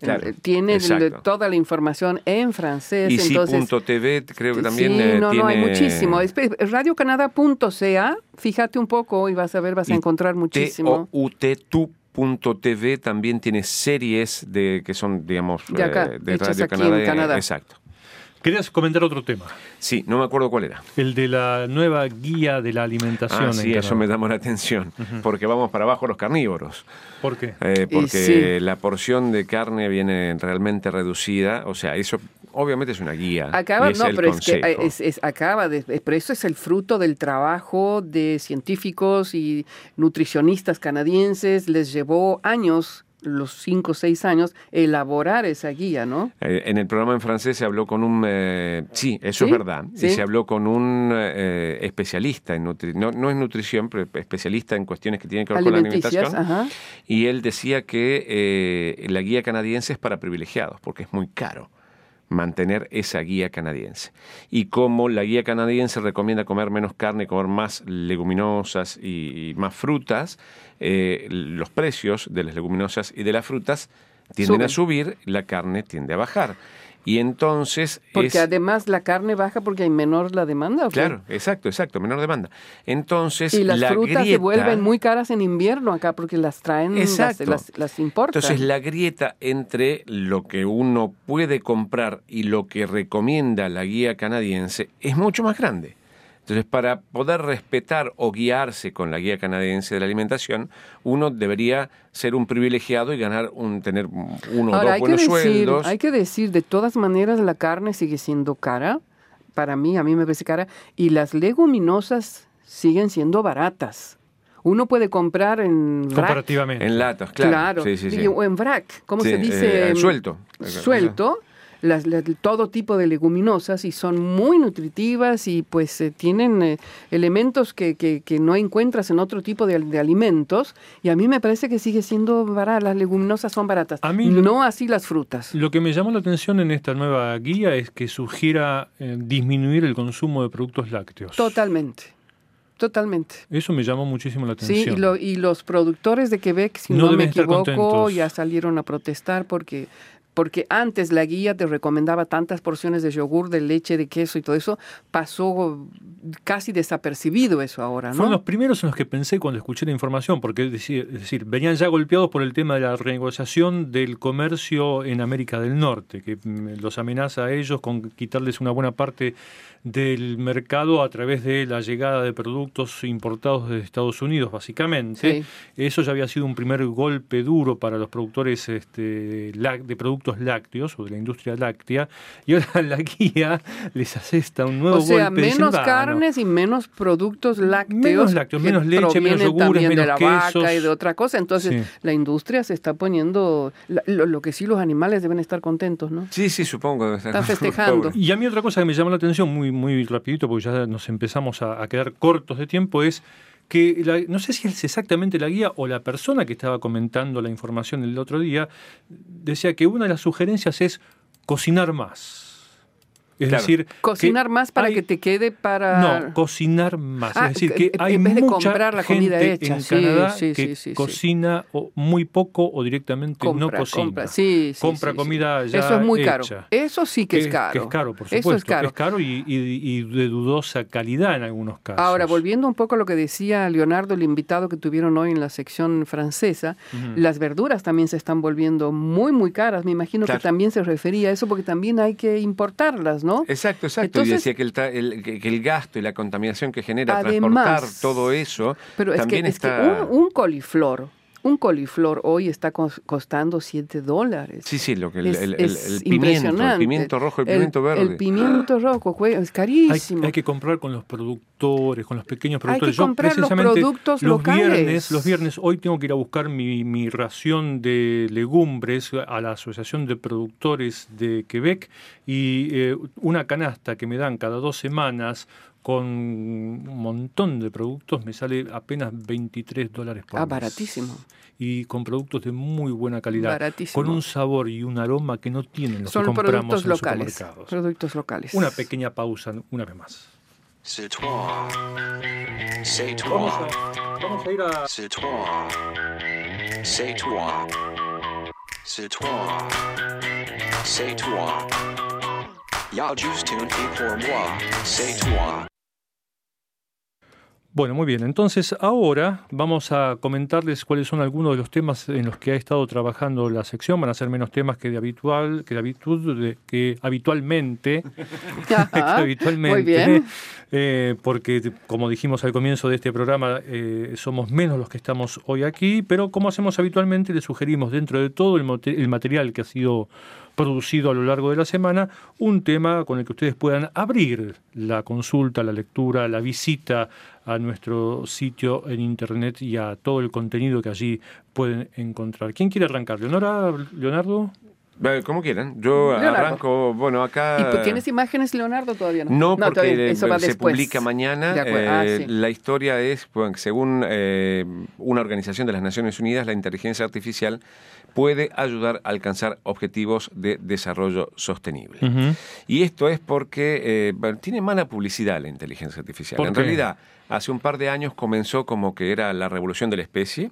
Claro, eh, tiene exacto. toda la información en francés. Y entonces, creo que también sí, eh, no, tiene... no, hay muchísimo. Radiocanadá.ca, fíjate un poco y vas a ver, vas a encontrar muchísimo. Radio.tv también tiene series de que son, digamos, De acá, eh, de Radio. Canadá. Exacto. Querías comentar otro tema, Sí, no me acuerdo cuál era. el de la nueva guía de la alimentación. Ah, en eso me llamó la atención, porque vamos para abajo los carnívoros. ¿Por qué? Eh, porque sí. la porción de carne viene realmente reducida. O sea, eso obviamente es una guía. Acaba, es no, pero es que es, es- acaba de, pero eso es el fruto del trabajo de científicos y nutricionistas canadienses. Les llevó años, los cinco o seis años, elaborar esa guía, ¿no? Eh, en el programa en francés se habló con un... eh, sí, eso ¿Sí? es verdad. ¿Sí? Y se habló con un eh, especialista en nutrición. No, no es nutrición, pero especialista en cuestiones que tienen que ver con la alimentación. ajá. Y él decía que la guía canadiense es para privilegiados, porque es muy caro mantener esa guía canadiense. Y como la guía canadiense recomienda comer menos carne, comer más leguminosas y, y más frutas, eh, los precios de las leguminosas y de las frutas tienden a subir, la carne tiende a bajar. Y entonces Porque es... además la carne baja porque hay menor la demanda. ¿o qué? Claro, exacto, exacto, menor demanda. Entonces, Y las la frutas se vuelven muy caras en invierno acá porque las traen, las, Exacto. las, las importan. Entonces la grieta entre lo que uno puede comprar y lo que recomienda la guía canadiense es mucho más grande. Entonces, para poder respetar o guiarse con la guía canadiense de la alimentación, uno debería ser un privilegiado y ganar un, tener uno o dos buenos decir, sueldos. hay que decir, de todas maneras, la carne sigue siendo cara. Para mí, a mí me parece cara. Y las leguminosas siguen siendo baratas. Uno puede comprar en vrac. Comparativamente. En latas, claro. Sí, sí, sí. O en vrac, ¿cómo Sí, se dice? eh, suelto. Suelto. Las, las- todo tipo de leguminosas y son muy nutritivas y pues eh, tienen eh, elementos que, que- que no encuentras en otro tipo de, de alimentos y a mí me parece que sigue siendo barata, las leguminosas son baratas, A mí no así las frutas. Lo que me llamó la atención en esta nueva guía es que sugiera eh, disminuir el consumo de productos lácteos. Totalmente, totalmente. Eso me llamó muchísimo la Sí, atención. y, lo- y los productores de Quebec, si No no, me equivoco, ya salieron a protestar porque porque antes la guía te recomendaba tantas porciones de yogur, de leche, de queso y todo eso, pasó casi desapercibido eso ahora, ¿no? Fueron los primeros en los que pensé cuando escuché la información, porque es decir, es decir, venían ya golpeados por el tema de la renegociación del comercio en América del Norte, que mm, los amenaza a ellos con quitarles una buena parte del mercado a través de la llegada de productos importados de Estados Unidos, básicamente. Sí. Eso ya había sido un primer golpe duro para los productores este, de productos lácteos o de la industria láctea, y ahora la guía les asesta un nuevo o sea, golpe. Menos carnes y menos productos lácteos. Menos lácteos, menos leche, menos yogures, también de menos la quesos. vaca y de otra cosa. Entonces, Sí. la industria se está poniendo. lo, lo que sí, los animales deben estar contentos, ¿no? Sí, sí, supongo. que Están festejando. Y a mí otra cosa que me llamó la atención muy, muy rapidito, porque ya nos empezamos a, a quedar cortos de tiempo, es que la- no sé si es exactamente la guía o la persona que estaba comentando la información el otro día, decía que una de las sugerencias es cocinar más. Es Claro. decir, Cocinar que más para hay- que te quede para. No, cocinar más. Ah, es decir, que- que hay en vez de mucha comprar la comida gente hecha. en Canadá sí, que sí, sí, sí. cocina o muy poco o directamente no cocina. compra. Sí, sí, Compra sí, sí. comida ya Eso es muy hecha. caro. Eso sí que, es caro. Que es caro, por supuesto. Eso es caro. que es caro y, y- y de dudosa calidad en algunos casos. Ahora, volviendo un poco a lo que decía Leonardo, el invitado que tuvieron hoy en la sección francesa, las verduras también se están volviendo muy, muy caras. Me imagino Claro. que también se refería a eso porque también hay que importarlas, ¿no? Exacto, exacto. Entonces- y decía que el, el- que- que el gasto y la contaminación que genera Además- transportar todo eso Pero es que, también es que está... un, un coliflor, un coliflor hoy está cos- costando 7 dólares. Sí, sí, lo que el, Es- el- el- es el pimiento, el pimiento rojo, el pimiento verde. El pimiento rojo, es carísimo. hay que comprar con los productores, con los pequeños Hay que productores. Yo comprar los precisamente productos los locales. viernes, los viernes hoy tengo que ir a buscar mi, mi ración de legumbres a la Asociación de Productores de Quebec y eh, una canasta que me dan cada dos semanas con un montón de productos me sale apenas 23 dólares por Ah, mes. baratísimo. Y con productos de muy buena calidad, Baratísimo. con un sabor y un aroma que no tienen los Son que compramos productos en los locales. supermercados. Productos locales. Una pequeña pausa, una vez más. C'est toi. C'est Vamos toi. a, vamos a ir a C'est toi. C'est toi. C'est toi. C'est toi. Y'a juste une et pour moi. C'est toi. Bueno, muy bien. Entonces ahora vamos a comentarles cuáles son algunos de los temas en los que ha estado trabajando la sección. Van a ser menos temas que de habitual, que de habitud, de- que habitualmente, que habitualmente, Muy bien. eh, porque como dijimos al comienzo de este programa, eh, somos menos los que estamos hoy aquí, pero como hacemos habitualmente, le sugerimos dentro de todo el material que ha sido producido a lo largo de la semana, un tema con el que ustedes puedan abrir la consulta, la lectura, la visita a nuestro sitio en internet y a todo el contenido que allí pueden encontrar. ¿Quién quiere arrancar? ¿Leonora? ¿Leonardo? Como quieran. Yo Leonardo. arranco, bueno, acá... ¿Y pues, tienes imágenes, Leonardo? Todavía no. No, porque todavía- eso va se después. publica mañana. De acuerdo. Ah, Eh, sí. La historia es, bueno, según eh, una organización de las Naciones Unidas, la inteligencia artificial puede ayudar a alcanzar objetivos de desarrollo sostenible. Y esto es porque eh, tiene mala publicidad la inteligencia artificial. ¿Por En qué? realidad, hace un par de años comenzó como que era la revolución de la especie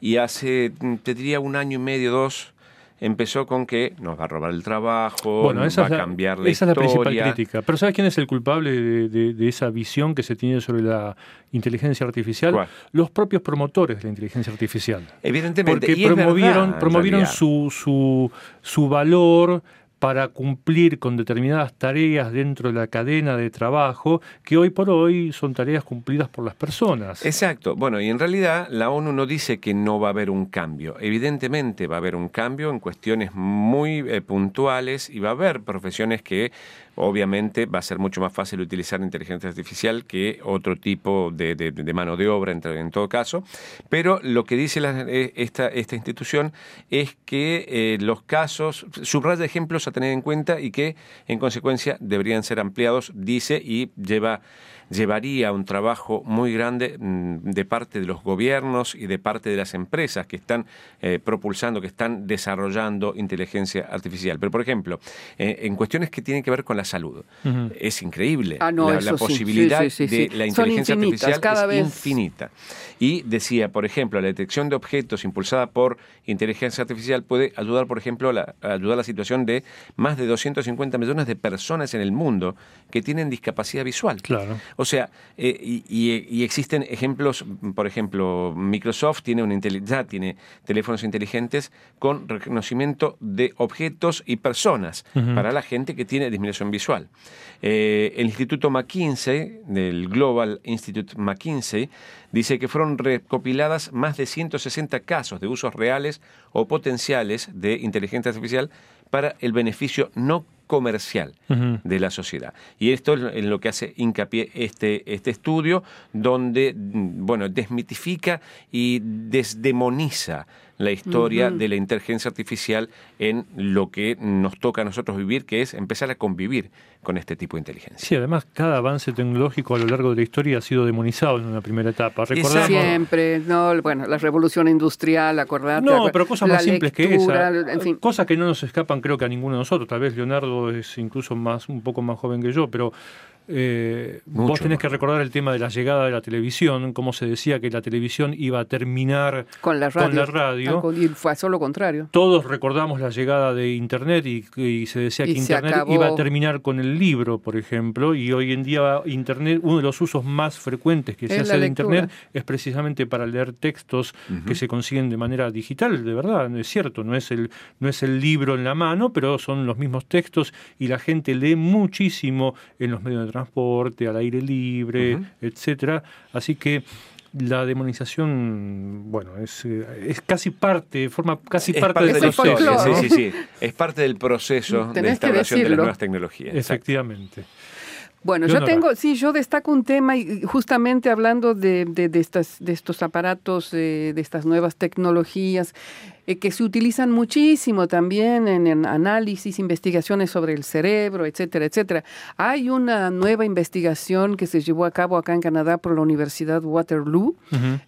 y hace, mm, te diría, un año y medio, dos, empezó con que nos va a robar el trabajo, Bueno, nos esa va a la, cambiar la esa es la principal historia. crítica. Pero ¿sabes quién es el culpable de, de- de esa visión que se tiene sobre la inteligencia artificial? ¿Cuál? Los propios promotores de la inteligencia artificial. Evidentemente, Porque y promovieron, verdad, promovieron su, su, su valor para cumplir con determinadas tareas dentro de la cadena de trabajo que hoy por hoy son tareas cumplidas por las personas. Exacto. Bueno, y en realidad la ONU no dice que no va a haber un cambio. Evidentemente va a haber un cambio en cuestiones muy eh, puntuales y va a haber profesiones que obviamente va a ser mucho más fácil utilizar inteligencia artificial que otro tipo de, mano de obra en, en todo caso. Pero lo que dice esta, esta institución es que eh, los casos, subraya ejemplos a tener en cuenta y que en consecuencia deberían ser ampliados, dice, y lleva llevaría un trabajo muy grande mm, de parte de los gobiernos y de parte de las empresas que están eh, propulsando, que están desarrollando inteligencia artificial. Pero, por ejemplo, eh, en cuestiones que tienen que ver con la salud, es increíble. Ah, no, la, posibilidad sí, sí, sí, de la inteligencia artificial cada es vez- infinita. Y decía, por ejemplo, la detección de objetos impulsada por inteligencia artificial puede ayudar, por ejemplo, a, la, a ayudar a la situación de más de 250 millones de personas en el mundo que tienen discapacidad visual. Claro. O sea, eh, y, y- y existen ejemplos, por ejemplo, Microsoft tiene una ya tiene teléfonos inteligentes con reconocimiento de objetos y personas para la gente que tiene disminución visual. Eh, el Instituto McKinsey, del Global Institute McKinsey, dice que fueron recopiladas más de 160 casos de usos reales o potenciales de inteligencia artificial para el beneficio no comercial de la sociedad. Y esto es en lo que hace hincapié este, este estudio, donde mm, bueno, desmitifica y desdemoniza la historia de la inteligencia artificial en lo que nos toca a nosotros vivir, que es empezar a convivir con este tipo de inteligencia. Sí, además cada avance tecnológico a lo largo de la historia ha sido demonizado en una primera etapa. Recordamos, Siempre, no, bueno, la revolución industrial, acordate. No, pero cosas más simples que esa. En fin, Cosas que no nos escapan, creo que a ninguno de nosotros. Tal vez Leonardo es incluso más un poco más joven que yo, pero eh, vos tenés que recordar el tema de la llegada de la televisión, cómo se decía que la televisión iba a terminar con la radio. con la radio. Al co- Y fue solo lo contrario. Todos recordamos la llegada de Internet y, y se decía Y que se Internet acabó. iba a terminar con el libro, por ejemplo, y hoy en día Internet, uno de los usos más frecuentes que se Es hace de lectura. Internet es precisamente para leer textos que se consiguen de manera digital, de verdad, es cierto, no es, el, no es el libro en la mano, pero son los mismos textos y la gente lee muchísimo en los medios de transporte, al aire libre, Ujú. etcétera. Así que la demonización, bueno, es, eh, es casi parte, forma casi Es parte, parte del de proceso. folclore. sí, sí, sí. Es parte del proceso de Tenés que instalación de las nuevas tecnologías. Efectivamente. Bueno, yo tengo, sí, yo destaco un tema y justamente hablando de, de, de estas, de estos aparatos, de estas nuevas tecnologías eh, que se utilizan muchísimo también en, en análisis, investigaciones sobre el cerebro, etcétera, etcétera. Hay una nueva investigación que se llevó a cabo acá en Canadá por la Universidad Waterloo,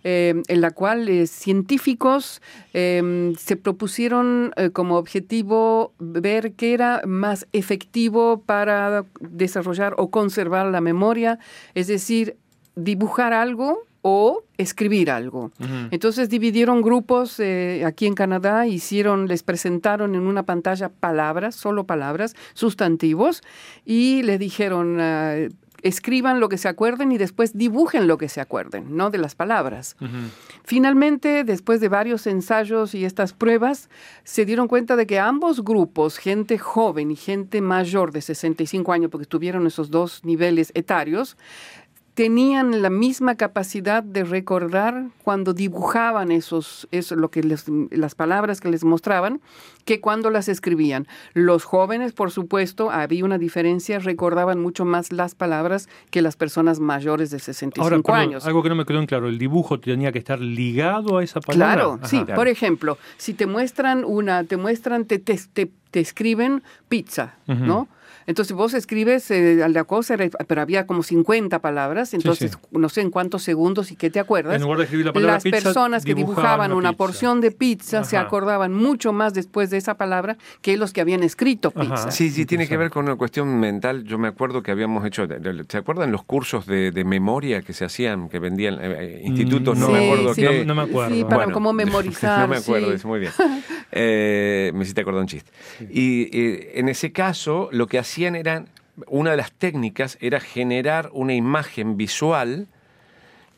eh, en la cual eh, científicos eh, se propusieron eh, como objetivo ver qué era más efectivo para desarrollar o conservar la memoria, es decir, dibujar algo o escribir algo. Entonces dividieron grupos eh, aquí en Canadá, hicieron, les presentaron en una pantalla palabras, solo palabras, sustantivos, y les dijeron, ah, escriban lo que se acuerden y después dibujen lo que se acuerden, no de las palabras. Finalmente, después de varios ensayos y estas pruebas, se dieron cuenta de que ambos grupos, gente joven y gente mayor de 65 años, porque tuvieron esos dos niveles etarios, tenían la misma capacidad de recordar cuando dibujaban esos, eso, lo que les, las palabras que les mostraban, que cuando las escribían. Los jóvenes, por supuesto, había una diferencia, recordaban mucho más las palabras que las personas mayores de 65 Ahora, perdón, años. algo que no me quedó en claro, ¿el dibujo tenía que estar ligado a esa palabra? Claro, Ajá. sí. claro. Por ejemplo, si te muestran una, te muestran, te, te, te- te escriben pizza. ¿no? Entonces vos escribes eh, la cosa, pero había como 50 palabras, entonces sí. no sé en cuántos segundos y qué te acuerdas. En lugar de escribir la palabra Las pizza, personas que dibujaban una pizza. porción de pizza se Ajá. acordaban mucho más después de esa palabra que los que habían escrito Ajá. pizza. Sí, sí, tiene que ver con una cuestión mental. Yo me acuerdo que habíamos hecho, ¿se acuerdan los cursos de, de memoria que se hacían, que vendían eh, eh, institutos? Mm, no no. me Sí, acuerdo sí. qué. No, no me acuerdo. Sí, para Bueno, cómo memorizar. no me acuerdo, sí. es muy bien. Eh, me hiciste acordar un chiste. Y eh, en ese caso, lo que hacían una de las técnicas era generar una imagen visual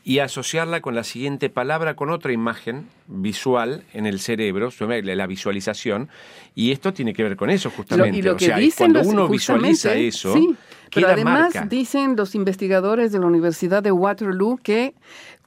y asociarla con la siguiente palabra, con otra imagen visual en el cerebro, su- la visualización, y esto tiene que ver con eso Lo- justamente. y lo O que sea, dicen cuando los, uno visualiza eso, sí, pero además marca. dicen los investigadores de la Universidad de Waterloo que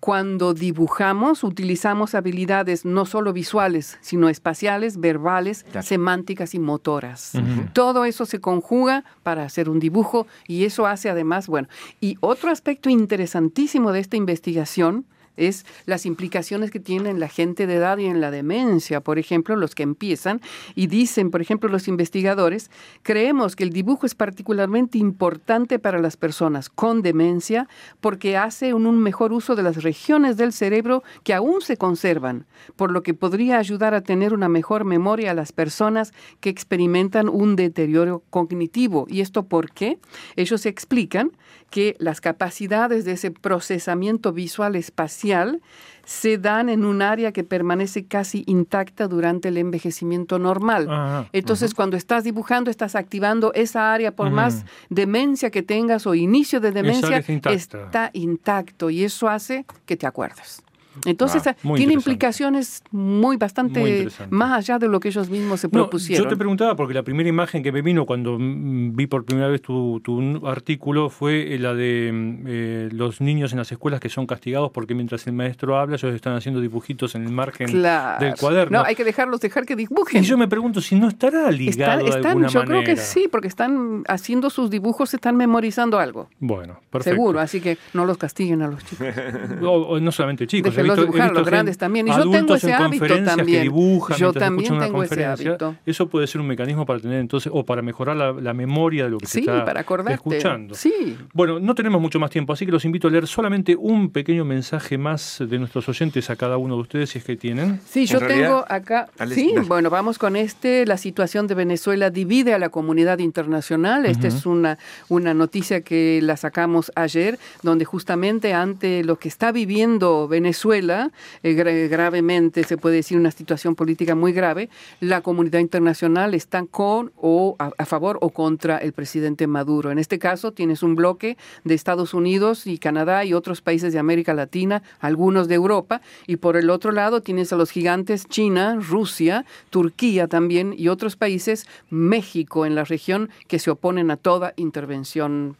cuando dibujamos utilizamos habilidades no solo visuales, sino espaciales, verbales, Claro. semánticas y motoras. Todo eso se conjuga para hacer un dibujo y eso hace además, bueno, y otro aspecto interesantísimo de esta investigación es las implicaciones que tiene en la gente de edad y en la demencia, por ejemplo, los que empiezan y dicen, por ejemplo, los investigadores, creemos que el dibujo es particularmente importante para las personas con demencia porque hace un, mejor uso de las regiones del cerebro que aún se conservan, por lo que podría ayudar a tener una mejor memoria a las personas que experimentan un deterioro cognitivo. ¿Y esto por qué? Ellos explican que las capacidades de ese procesamiento visual espacial se dan en un área que permanece casi intacta durante el envejecimiento normal. Ajá, Entonces, cuando estás dibujando, estás activando esa área, por más demencia que tengas o inicio de demencia, está intacto y eso hace que te acuerdes. Entonces, Ah, tiene implicaciones muy bastante Muy más allá de lo que ellos mismos se No, propusieron. yo te preguntaba porque la primera imagen que me vino cuando vi por primera vez tu, tu artículo fue eh, la de mm, eh, los niños en las escuelas que son castigados porque mientras el maestro habla ellos están haciendo dibujitos en el margen Claro. del cuaderno. No, hay que dejarlos dejar que dibujen. y yo me pregunto si no estará ligado Están- de alguna yo manera. creo que sí, porque están haciendo sus dibujos, están memorizando algo. Bueno, perfecto. Seguro, así que no los castiguen a los chicos. O, o no solamente chicos, visto, he dibujar, los grandes también. Y yo adultos tengo ese en hábito conferencias también. que dibujan Yo también tengo ese hábito. Eso puede ser un mecanismo para tener entonces, o para mejorar la, la memoria de lo que Sí, se está para acordarte. escuchando. Sí. Bueno, no tenemos mucho más tiempo, así que los invito a leer solamente un pequeño mensaje más de nuestros oyentes a cada uno de ustedes, si es que tienen. Sí, yo realidad, tengo acá. Sí, dale. bueno, vamos con este. La situación de Venezuela divide a la comunidad internacional. Esta es una, una noticia que la sacamos ayer, donde justamente ante lo que está viviendo Venezuela, eh, gra- gravemente, se puede decir una situación política muy grave, la comunidad internacional está con o a favor o contra el presidente Maduro. En este caso, tienes un bloque de Estados Unidos y Canadá y otros países de América Latina, algunos de Europa, y por el otro lado tienes a los gigantes China, Rusia, Turquía también y otros países, México en la región, que se oponen a toda intervención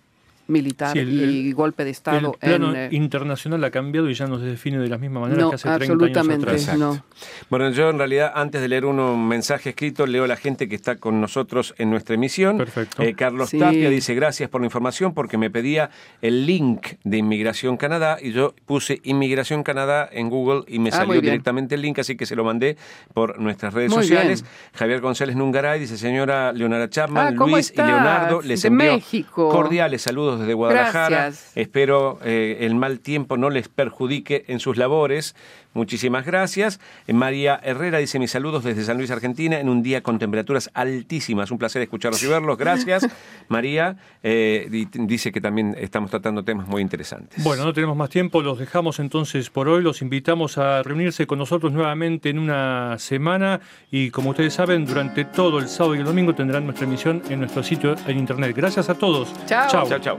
militar Sí, el- y golpe de Estado. el plano en, eh, internacional ha cambiado y ya no se define de la misma manera no, que hace 30 años absolutamente atrás. no. Bueno, yo en realidad, antes de leer un mensaje escrito, leo a la gente que está con nosotros en nuestra emisión. Perfecto. Eh, Carlos Sí. Tapia dice, gracias por la información, porque me pedía el link de Inmigración Canadá y yo puse Inmigración Canadá en Google y me Ah, salió directamente el link, así que se lo mandé por nuestras redes Muy sociales. bien. Javier González Nungaray dice, señora Leonara Chapman, Ah, ¿cómo Luis estás? y Leonardo, les De envío México. cordiales saludos desde Guadalajara. Gracias. Espero eh, el mal tiempo no les perjudique en sus labores. Muchísimas gracias. María Herrera dice mis saludos desde San Luis, Argentina, en un día con temperaturas altísimas. Un placer escucharlos y verlos. Gracias. María eh, di- dice que también estamos tratando temas muy interesantes. Bueno, no tenemos más tiempo, los dejamos entonces por hoy, los invitamos a reunirse con nosotros nuevamente en una semana y como ustedes saben, durante todo el sábado y el domingo tendrán nuestra emisión en nuestro sitio en internet. Gracias a todos. Chao. Chao. chao,